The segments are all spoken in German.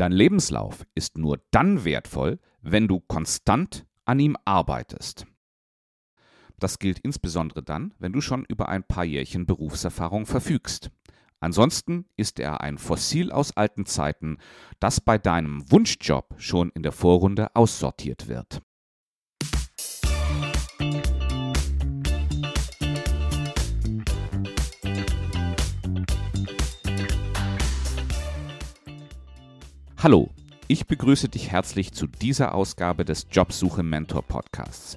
Dein Lebenslauf ist nur dann wertvoll, wenn du konstant an ihm arbeitest. Das gilt insbesondere dann, wenn du schon über ein paar Jährchen Berufserfahrung verfügst. Ansonsten ist er ein Fossil aus alten Zeiten, das bei deinem Wunschjob schon in der Vorrunde aussortiert wird. Hallo, ich begrüße dich herzlich zu dieser Ausgabe des Jobsuche Mentor Podcasts.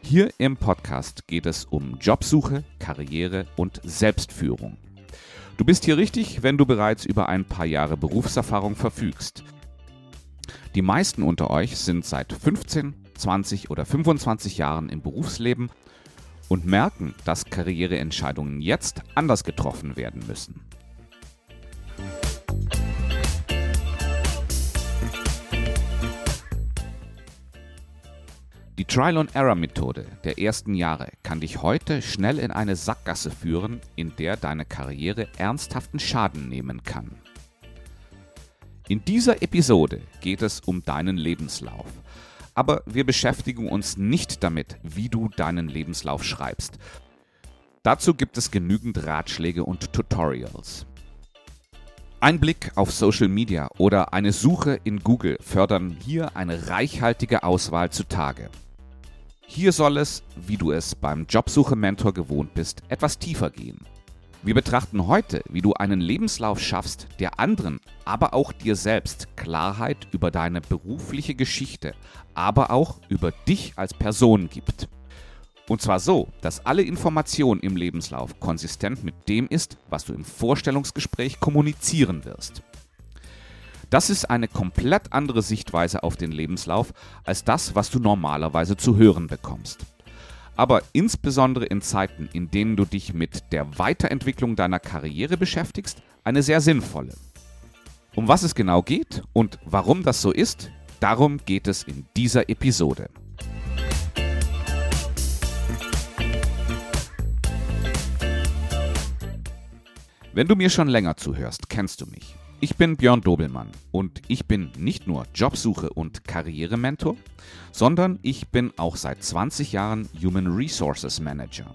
Hier im Podcast geht es um Jobsuche, Karriere und Selbstführung. Du bist hier richtig, wenn du bereits über ein paar Jahre Berufserfahrung verfügst. Die meisten unter euch sind seit 15, 20 oder 25 Jahren im Berufsleben und merken, dass Karriereentscheidungen jetzt anders getroffen werden müssen. Die Trial-and-Error-Methode der ersten Jahre kann dich heute schnell in eine Sackgasse führen, in der deine Karriere ernsthaften Schaden nehmen kann. In dieser Episode geht es um deinen Lebenslauf. Aber wir beschäftigen uns nicht damit, wie du deinen Lebenslauf schreibst. Dazu gibt es genügend Ratschläge und Tutorials. Ein Blick auf Social Media oder eine Suche in Google fördern hier eine reichhaltige Auswahl zutage. Hier soll es, wie du es beim Jobsuche-Mentor gewohnt bist, etwas tiefer gehen. Wir betrachten heute, wie du einen Lebenslauf schaffst, der anderen, aber auch dir selbst Klarheit über deine berufliche Geschichte, aber auch über dich als Person gibt. Und zwar so, dass alle Information im Lebenslauf konsistent mit dem ist, was du im Vorstellungsgespräch kommunizieren wirst. Das ist eine komplett andere Sichtweise auf den Lebenslauf als das, was du normalerweise zu hören bekommst. Aber insbesondere in Zeiten, in denen du dich mit der Weiterentwicklung deiner Karriere beschäftigst, eine sehr sinnvolle. Um was es genau geht und warum das so ist, darum geht es in dieser Episode. Wenn du mir schon länger zuhörst, kennst du mich. Ich bin Björn Dobelmann und ich bin nicht nur Jobsuche und Karrierementor, sondern ich bin auch seit 20 Jahren Human Resources Manager.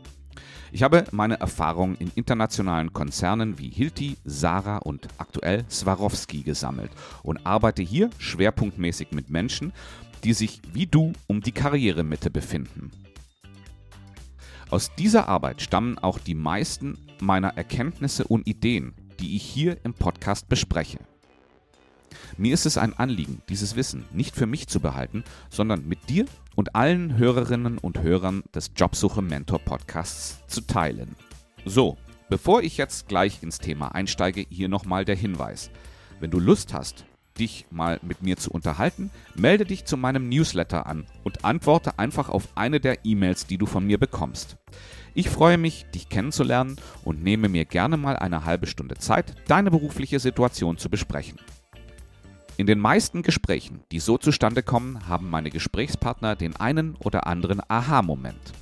Ich habe meine Erfahrungen in internationalen Konzernen wie Hilti, Sarah und aktuell Swarovski gesammelt und arbeite hier schwerpunktmäßig mit Menschen, die sich wie du um die Karrieremitte befinden. Aus dieser Arbeit stammen auch die meisten meiner Erkenntnisse und Ideen, die ich hier im Podcast bespreche. Mir ist es ein Anliegen, dieses Wissen nicht für mich zu behalten, sondern mit dir und allen Hörerinnen und Hörern des Jobsuche Mentor Podcasts zu teilen. So, bevor ich jetzt gleich ins Thema einsteige, hier nochmal der Hinweis. Wenn du Lust hast, dich mal mit mir zu unterhalten, melde dich zu meinem Newsletter an und antworte einfach auf eine der E-Mails, die du von mir bekommst. Ich freue mich, dich kennenzulernen und nehme mir gerne mal eine halbe Stunde Zeit, deine berufliche Situation zu besprechen. In den meisten Gesprächen, die so zustande kommen, haben meine Gesprächspartner den einen oder anderen Aha-Moment.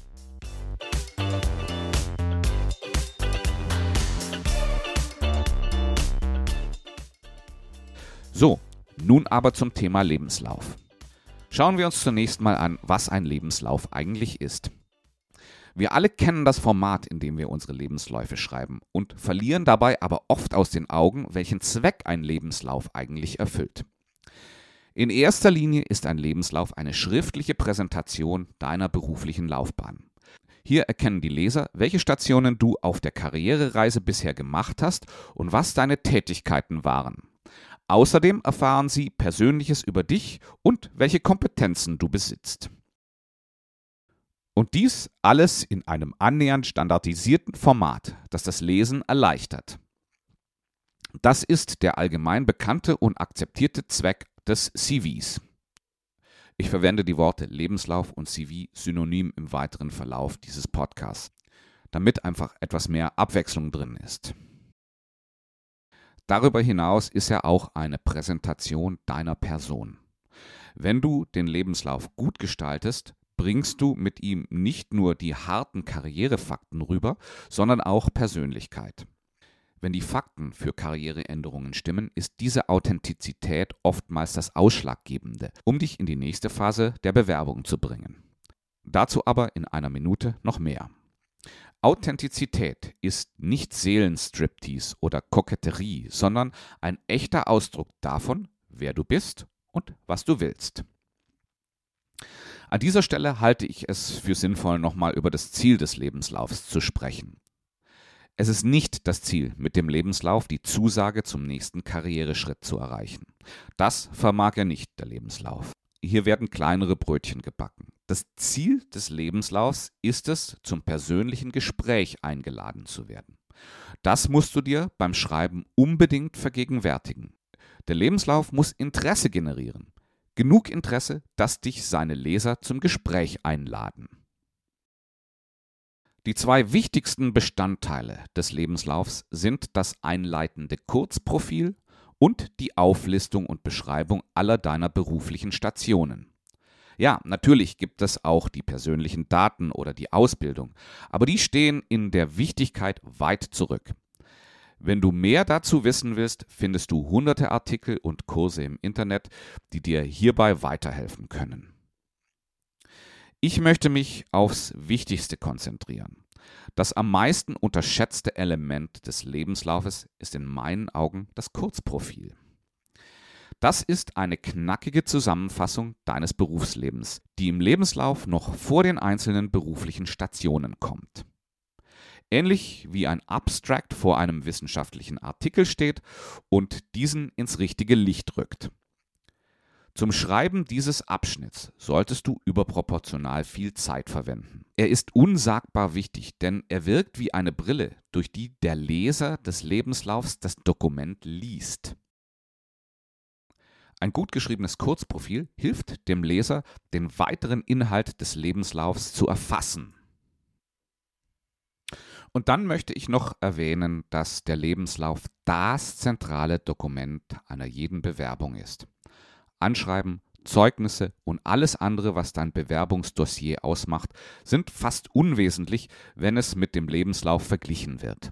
So, nun aber zum Thema Lebenslauf. Schauen wir uns zunächst mal an, was ein Lebenslauf eigentlich ist. Wir alle kennen das Format, in dem wir unsere Lebensläufe schreiben und verlieren dabei aber oft aus den Augen, welchen Zweck ein Lebenslauf eigentlich erfüllt. In erster Linie ist ein Lebenslauf eine schriftliche Präsentation deiner beruflichen Laufbahn. Hier erkennen die Leser, welche Stationen du auf der Karrierereise bisher gemacht hast und was deine Tätigkeiten waren. Außerdem erfahren sie Persönliches über dich und welche Kompetenzen du besitzt. Und dies alles in einem annähernd standardisierten Format, das das Lesen erleichtert. Das ist der allgemein bekannte und akzeptierte Zweck des CVs. Ich verwende die Worte Lebenslauf und CV synonym im weiteren Verlauf dieses Podcasts, damit einfach etwas mehr Abwechslung drin ist. Darüber hinaus ist er auch eine Präsentation deiner Person. Wenn du den Lebenslauf gut gestaltest, bringst du mit ihm nicht nur die harten Karrierefakten rüber, sondern auch Persönlichkeit. Wenn die Fakten für Karriereänderungen stimmen, ist diese Authentizität oftmals das Ausschlaggebende, um dich in die nächste Phase der Bewerbung zu bringen. Dazu aber in einer Minute noch mehr. Authentizität ist nicht Seelenstriptease oder Koketterie, sondern ein echter Ausdruck davon, wer du bist und was du willst. An dieser Stelle halte ich es für sinnvoll, nochmal über das Ziel des Lebenslaufs zu sprechen. Es ist nicht das Ziel, mit dem Lebenslauf die Zusage zum nächsten Karriereschritt zu erreichen. Das vermag er nicht, der Lebenslauf. Hier werden kleinere Brötchen gebacken. Das Ziel des Lebenslaufs ist es, zum persönlichen Gespräch eingeladen zu werden. Das musst du dir beim Schreiben unbedingt vergegenwärtigen. Der Lebenslauf muss Interesse generieren. Genug Interesse, dass dich seine Leser zum Gespräch einladen. Die zwei wichtigsten Bestandteile des Lebenslaufs sind das einleitende Kurzprofil und die Auflistung und Beschreibung aller deiner beruflichen Stationen. Ja, natürlich gibt es auch die persönlichen Daten oder die Ausbildung, aber die stehen in der Wichtigkeit weit zurück. Wenn du mehr dazu wissen willst, findest du hunderte Artikel und Kurse im Internet, die dir hierbei weiterhelfen können. Ich möchte mich aufs Wichtigste konzentrieren. Das am meisten unterschätzte Element des Lebenslaufes ist in meinen Augen das Kurzprofil. Das ist eine knackige Zusammenfassung deines Berufslebens, die im Lebenslauf noch vor den einzelnen beruflichen Stationen kommt. Ähnlich wie ein Abstract vor einem wissenschaftlichen Artikel steht und diesen ins richtige Licht rückt. Zum Schreiben dieses Abschnitts solltest du überproportional viel Zeit verwenden. Er ist unsagbar wichtig, denn er wirkt wie eine Brille, durch die der Leser des Lebenslaufs das Dokument liest. Ein gut geschriebenes Kurzprofil hilft dem Leser, den weiteren Inhalt des Lebenslaufs zu erfassen. Und dann möchte ich noch erwähnen, dass der Lebenslauf das zentrale Dokument einer jeden Bewerbung ist. Anschreiben, Zeugnisse und alles andere, was dein Bewerbungsdossier ausmacht, sind fast unwesentlich, wenn es mit dem Lebenslauf verglichen wird.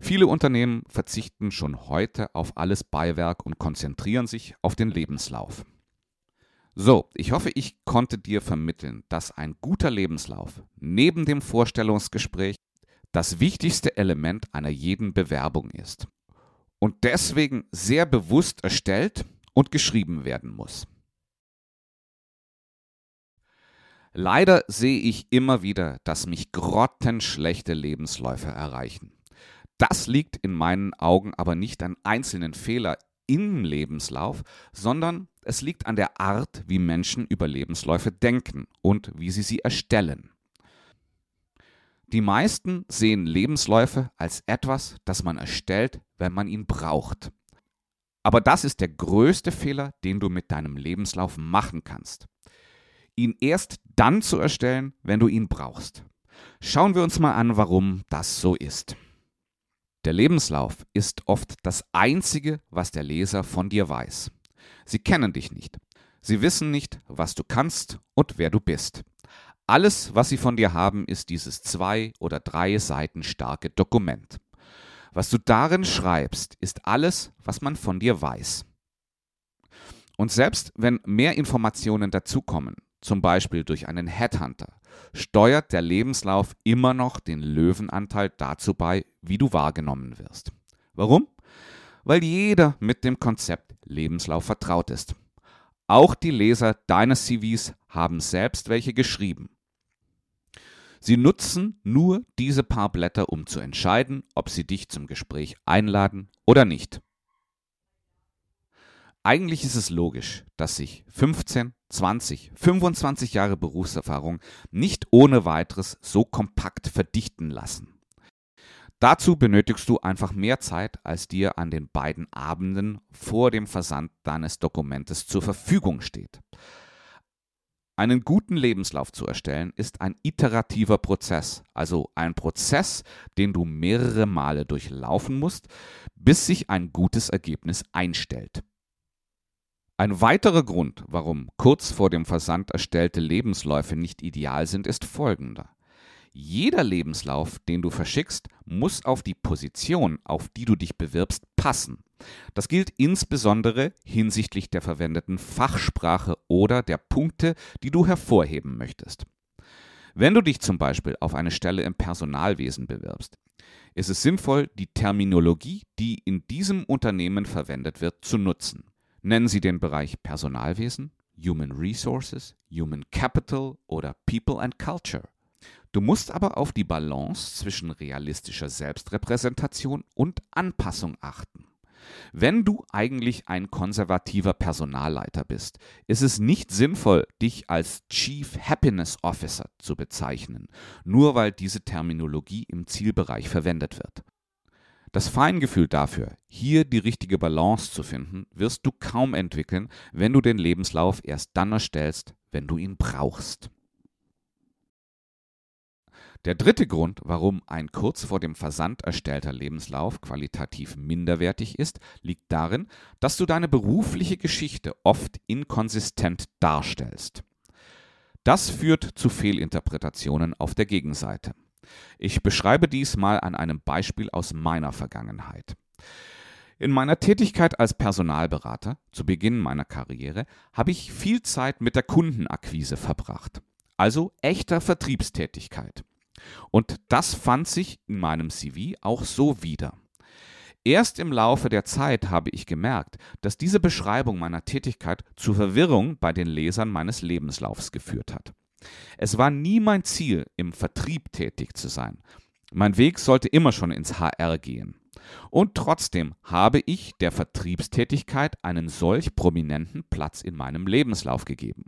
Viele Unternehmen verzichten schon heute auf alles Beiwerk und konzentrieren sich auf den Lebenslauf. So, ich hoffe, ich konnte dir vermitteln, dass ein guter Lebenslauf neben dem Vorstellungsgespräch das wichtigste Element einer jeden Bewerbung ist und deswegen sehr bewusst erstellt und geschrieben werden muss. Leider sehe ich immer wieder, dass mich grottenschlechte Lebensläufe erreichen. Das liegt in meinen Augen aber nicht an einzelnen Fehlern im Lebenslauf, sondern es liegt an der Art, wie Menschen über Lebensläufe denken und wie sie sie erstellen. Die meisten sehen Lebensläufe als etwas, das man erstellt, wenn man ihn braucht. Aber das ist der größte Fehler, den du mit deinem Lebenslauf machen kannst. Ihn erst dann zu erstellen, wenn du ihn brauchst. Schauen wir uns mal an, warum das so ist. Der Lebenslauf ist oft das Einzige, was der Leser von dir weiß. Sie kennen dich nicht. Sie wissen nicht, was du kannst und wer du bist. Alles, was sie von dir haben, ist dieses zwei oder drei Seiten starke Dokument. Was du darin schreibst, ist alles, was man von dir weiß. Und selbst wenn mehr Informationen dazukommen, zum Beispiel durch einen Headhunter, steuert der Lebenslauf immer noch den Löwenanteil dazu bei, wie du wahrgenommen wirst. Warum? Weil jeder mit dem Konzept Lebenslauf vertraut ist. Auch die Leser deines CVs haben selbst welche geschrieben. Sie nutzen nur diese paar Blätter, um zu entscheiden, ob sie dich zum Gespräch einladen oder nicht. Eigentlich ist es logisch, dass sich 15, 20, 25 Jahre Berufserfahrung nicht ohne weiteres so kompakt verdichten lassen. Dazu benötigst du einfach mehr Zeit, als dir an den beiden Abenden vor dem Versand deines Dokumentes zur Verfügung steht. Einen guten Lebenslauf zu erstellen ist ein iterativer Prozess, also ein Prozess, den du mehrere Male durchlaufen musst, bis sich ein gutes Ergebnis einstellt. Ein weiterer Grund, warum kurz vor dem Versand erstellte Lebensläufe nicht ideal sind, ist folgender. Jeder Lebenslauf, den du verschickst, muss auf die Position, auf die du dich bewirbst, passen. Das gilt insbesondere hinsichtlich der verwendeten Fachsprache oder der Punkte, die du hervorheben möchtest. Wenn du dich zum Beispiel auf eine Stelle im Personalwesen bewirbst, ist es sinnvoll, die Terminologie, die in diesem Unternehmen verwendet wird, zu nutzen. Nennen Sie den Bereich Personalwesen, Human Resources, Human Capital oder People and Culture. Du musst aber auf die Balance zwischen realistischer Selbstrepräsentation und Anpassung achten. Wenn du eigentlich ein konservativer Personalleiter bist, ist es nicht sinnvoll, dich als Chief Happiness Officer zu bezeichnen, nur weil diese Terminologie im Zielbereich verwendet wird. Das Feingefühl dafür, hier die richtige Balance zu finden, wirst du kaum entwickeln, wenn du den Lebenslauf erst dann erstellst, wenn du ihn brauchst. Der dritte Grund, warum ein kurz vor dem Versand erstellter Lebenslauf qualitativ minderwertig ist, liegt darin, dass du deine berufliche Geschichte oft inkonsistent darstellst. Das führt zu Fehlinterpretationen auf der Gegenseite. Ich beschreibe dies mal an einem Beispiel aus meiner Vergangenheit. In meiner Tätigkeit als Personalberater zu Beginn meiner Karriere habe ich viel Zeit mit der Kundenakquise verbracht, also echter Vertriebstätigkeit. Und das fand sich in meinem CV auch so wieder. Erst im Laufe der Zeit habe ich gemerkt, dass diese Beschreibung meiner Tätigkeit zu Verwirrung bei den Lesern meines Lebenslaufs geführt hat. Es war nie mein Ziel, im Vertrieb tätig zu sein. Mein Weg sollte immer schon ins HR gehen. Und trotzdem habe ich der Vertriebstätigkeit einen solch prominenten Platz in meinem Lebenslauf gegeben.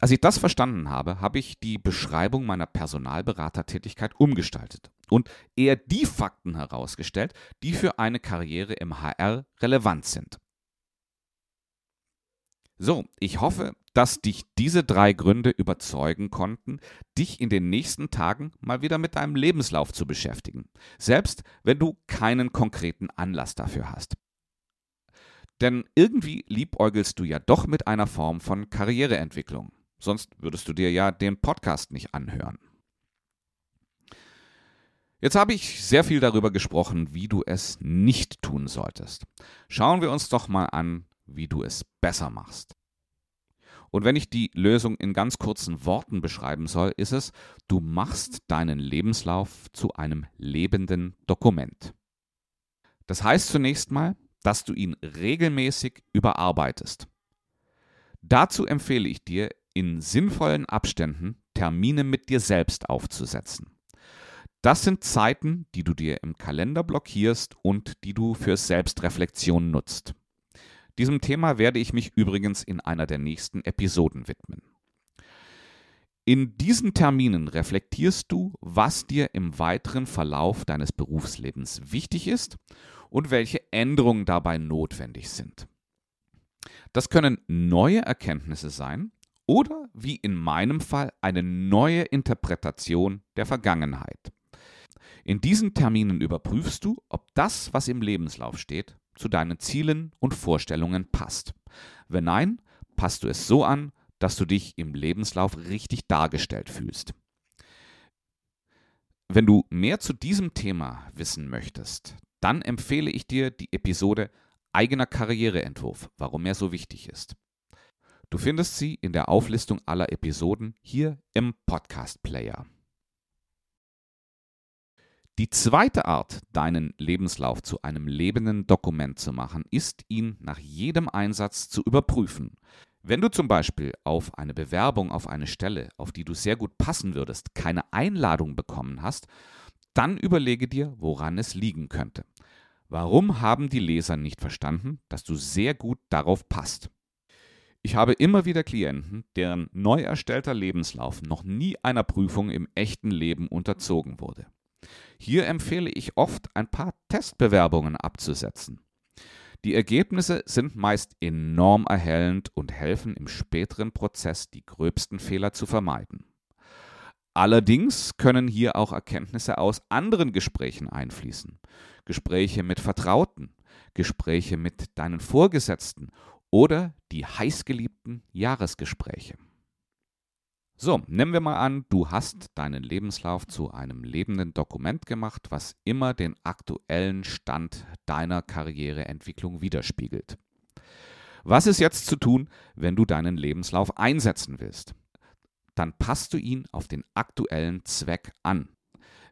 Als ich das verstanden habe, habe ich die Beschreibung meiner Personalberatertätigkeit umgestaltet und eher die Fakten herausgestellt, die für eine Karriere im HR relevant sind. So, ich hoffe, dass dich diese drei Gründe überzeugen konnten, dich in den nächsten Tagen mal wieder mit deinem Lebenslauf zu beschäftigen, selbst wenn du keinen konkreten Anlass dafür hast. Denn irgendwie liebäugelst du ja doch mit einer Form von Karriereentwicklung. Sonst würdest du dir ja den Podcast nicht anhören. Jetzt habe ich sehr viel darüber gesprochen, wie du es nicht tun solltest. Schauen wir uns doch mal an, wie du es besser machst. Und wenn ich die Lösung in ganz kurzen Worten beschreiben soll, ist es, du machst deinen Lebenslauf zu einem lebenden Dokument. Das heißt zunächst mal, dass du ihn regelmäßig überarbeitest. Dazu empfehle ich dir, in sinnvollen Abständen Termine mit dir selbst aufzusetzen. Das sind Zeiten, die du dir im Kalender blockierst und die du für Selbstreflexion nutzt. Diesem Thema werde ich mich übrigens in einer der nächsten Episoden widmen. In diesen Terminen reflektierst du, was dir im weiteren Verlauf deines Berufslebens wichtig ist und welche Änderungen dabei notwendig sind. Das können neue Erkenntnisse sein, oder wie in meinem Fall eine neue Interpretation der Vergangenheit. In diesen Terminen überprüfst du, ob das, was im Lebenslauf steht, zu deinen Zielen und Vorstellungen passt. Wenn nein, passt du es so an, dass du dich im Lebenslauf richtig dargestellt fühlst. Wenn du mehr zu diesem Thema wissen möchtest, dann empfehle ich dir die Episode Eigener Karriereentwurf, warum er so wichtig ist. Du findest sie in der Auflistung aller Episoden hier im Podcast Player. Die zweite Art, deinen Lebenslauf zu einem lebenden Dokument zu machen, ist, ihn nach jedem Einsatz zu überprüfen. Wenn du zum Beispiel auf eine Bewerbung auf eine Stelle, auf die du sehr gut passen würdest, keine Einladung bekommen hast, dann überlege dir, woran es liegen könnte. Warum haben die Leser nicht verstanden, dass du sehr gut darauf passt? Ich habe immer wieder Klienten, deren neu erstellter Lebenslauf noch nie einer Prüfung im echten Leben unterzogen wurde. Hier empfehle ich oft, ein paar Testbewerbungen abzusetzen. Die Ergebnisse sind meist enorm erhellend und helfen im späteren Prozess die gröbsten Fehler zu vermeiden. Allerdings können hier auch Erkenntnisse aus anderen Gesprächen einfließen. Gespräche mit Vertrauten, Gespräche mit deinen Vorgesetzten oder die heißgeliebten Jahresgespräche. So, nehmen wir mal an, du hast deinen Lebenslauf zu einem lebenden Dokument gemacht, was immer den aktuellen Stand deiner Karriereentwicklung widerspiegelt. Was ist jetzt zu tun, wenn du deinen Lebenslauf einsetzen willst? Dann passt du ihn auf den aktuellen Zweck an.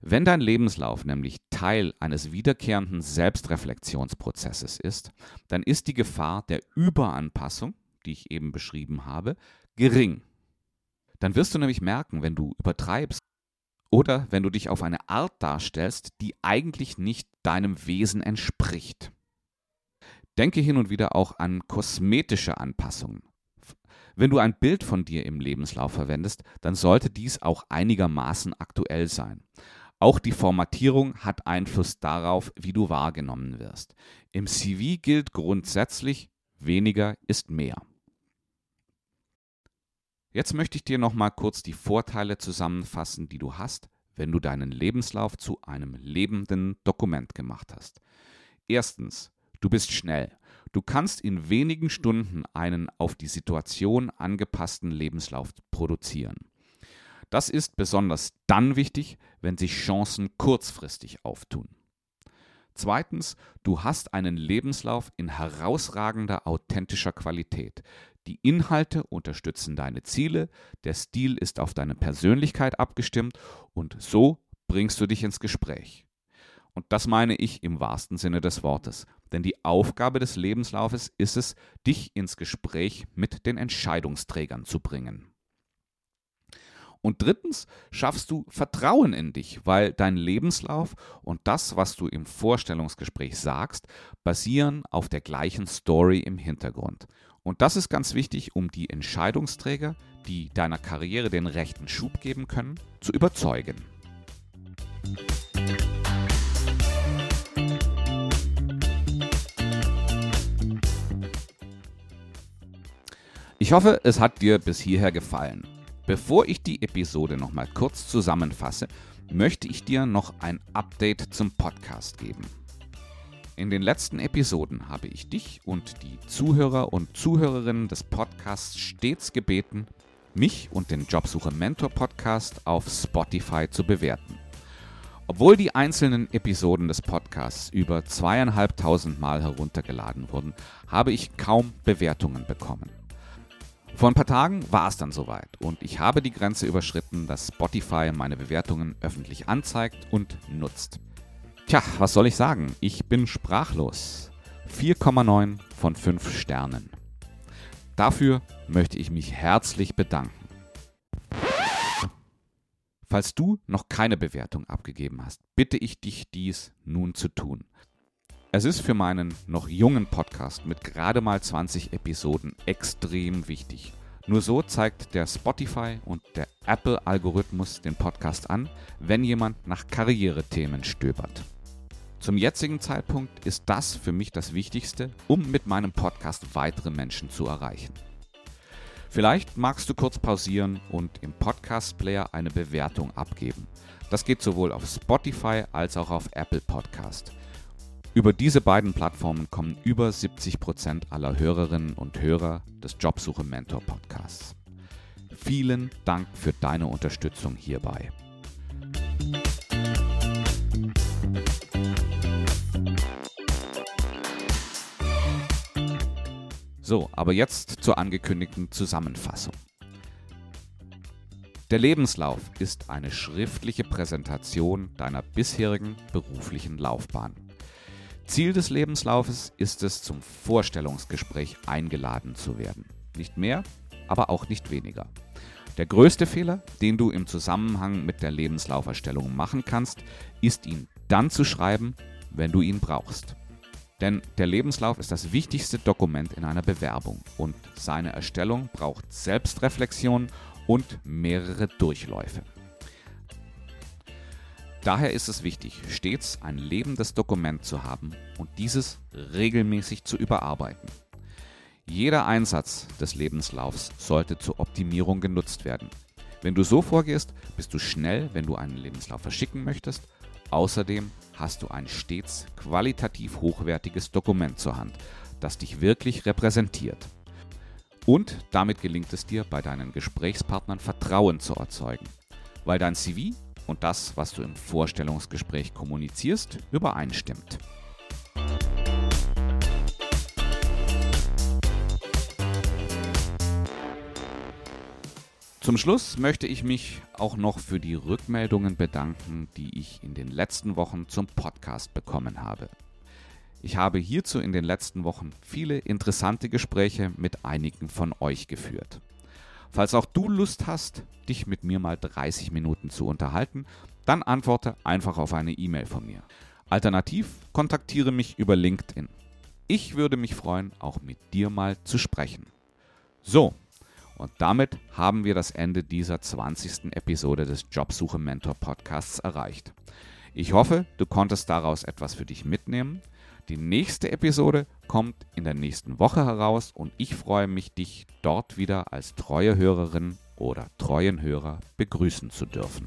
Wenn dein Lebenslauf nämlich Teil eines wiederkehrenden Selbstreflexionsprozesses ist, dann ist die Gefahr der Überanpassung, die ich eben beschrieben habe, gering dann wirst du nämlich merken, wenn du übertreibst oder wenn du dich auf eine Art darstellst, die eigentlich nicht deinem Wesen entspricht. Denke hin und wieder auch an kosmetische Anpassungen. Wenn du ein Bild von dir im Lebenslauf verwendest, dann sollte dies auch einigermaßen aktuell sein. Auch die Formatierung hat Einfluss darauf, wie du wahrgenommen wirst. Im CV gilt grundsätzlich, weniger ist mehr. Jetzt möchte ich dir noch mal kurz die Vorteile zusammenfassen, die du hast, wenn du deinen Lebenslauf zu einem lebenden Dokument gemacht hast. Erstens, du bist schnell. Du kannst in wenigen Stunden einen auf die Situation angepassten Lebenslauf produzieren. Das ist besonders dann wichtig, wenn sich Chancen kurzfristig auftun. Zweitens, du hast einen Lebenslauf in herausragender authentischer Qualität. Die Inhalte unterstützen deine Ziele, der Stil ist auf deine Persönlichkeit abgestimmt und so bringst du dich ins Gespräch. Und das meine ich im wahrsten Sinne des Wortes. Denn die Aufgabe des Lebenslaufes ist es, dich ins Gespräch mit den Entscheidungsträgern zu bringen. Und drittens schaffst du Vertrauen in dich, weil dein Lebenslauf und das, was du im Vorstellungsgespräch sagst, basieren auf der gleichen Story im Hintergrund. Und das ist ganz wichtig, um die Entscheidungsträger, die deiner Karriere den rechten Schub geben können, zu überzeugen. Ich hoffe, es hat dir bis hierher gefallen. Bevor ich die Episode nochmal kurz zusammenfasse, möchte ich dir noch ein Update zum Podcast geben. In den letzten Episoden habe ich dich und die Zuhörer und Zuhörerinnen des Podcasts stets gebeten, mich und den Jobsuche Mentor Podcast auf Spotify zu bewerten. Obwohl die einzelnen Episoden des Podcasts über zweieinhalbtausend Mal heruntergeladen wurden, habe ich kaum Bewertungen bekommen. Vor ein paar Tagen war es dann soweit und ich habe die Grenze überschritten, dass Spotify meine Bewertungen öffentlich anzeigt und nutzt. Tja, was soll ich sagen? Ich bin sprachlos. 4,9 von 5 Sternen. Dafür möchte ich mich herzlich bedanken. Falls du noch keine Bewertung abgegeben hast, bitte ich dich, dies nun zu tun. Es ist für meinen noch jungen Podcast mit gerade mal 20 Episoden extrem wichtig. Nur so zeigt der Spotify und der Apple-Algorithmus den Podcast an, wenn jemand nach Karrierethemen stöbert. Zum jetzigen Zeitpunkt ist das für mich das Wichtigste, um mit meinem Podcast weitere Menschen zu erreichen. Vielleicht magst du kurz pausieren und im Podcast-Player eine Bewertung abgeben. Das geht sowohl auf Spotify als auch auf Apple Podcast. Über diese beiden Plattformen kommen über 70 Prozent aller Hörerinnen und Hörer des Jobsuche Mentor Podcasts. Vielen Dank für deine Unterstützung hierbei. So, aber jetzt zur angekündigten Zusammenfassung. Der Lebenslauf ist eine schriftliche Präsentation deiner bisherigen beruflichen Laufbahn. Ziel des Lebenslaufes ist es, zum Vorstellungsgespräch eingeladen zu werden. Nicht mehr, aber auch nicht weniger. Der größte Fehler, den du im Zusammenhang mit der Lebenslauferstellung machen kannst, ist ihn dann zu schreiben, wenn du ihn brauchst. Denn der Lebenslauf ist das wichtigste Dokument in einer Bewerbung und seine Erstellung braucht Selbstreflexion und mehrere Durchläufe. Daher ist es wichtig, stets ein lebendes Dokument zu haben und dieses regelmäßig zu überarbeiten. Jeder Einsatz des Lebenslaufs sollte zur Optimierung genutzt werden. Wenn du so vorgehst, bist du schnell, wenn du einen Lebenslauf verschicken möchtest. Außerdem hast du ein stets qualitativ hochwertiges Dokument zur Hand, das dich wirklich repräsentiert. Und damit gelingt es dir, bei deinen Gesprächspartnern Vertrauen zu erzeugen, weil dein CV und das, was du im Vorstellungsgespräch kommunizierst, übereinstimmt. Zum Schluss möchte ich mich auch noch für die Rückmeldungen bedanken, die ich in den letzten Wochen zum Podcast bekommen habe. Ich habe hierzu in den letzten Wochen viele interessante Gespräche mit einigen von euch geführt. Falls auch du Lust hast, dich mit mir mal 30 Minuten zu unterhalten, dann antworte einfach auf eine E-Mail von mir. Alternativ kontaktiere mich über LinkedIn. Ich würde mich freuen, auch mit dir mal zu sprechen. So, und damit haben wir das Ende dieser 20. Episode des Jobsuche Mentor Podcasts erreicht. Ich hoffe, du konntest daraus etwas für dich mitnehmen. Die nächste Episode kommt in der nächsten Woche heraus und ich freue mich, dich dort wieder als treue Hörerin oder treuen Hörer begrüßen zu dürfen.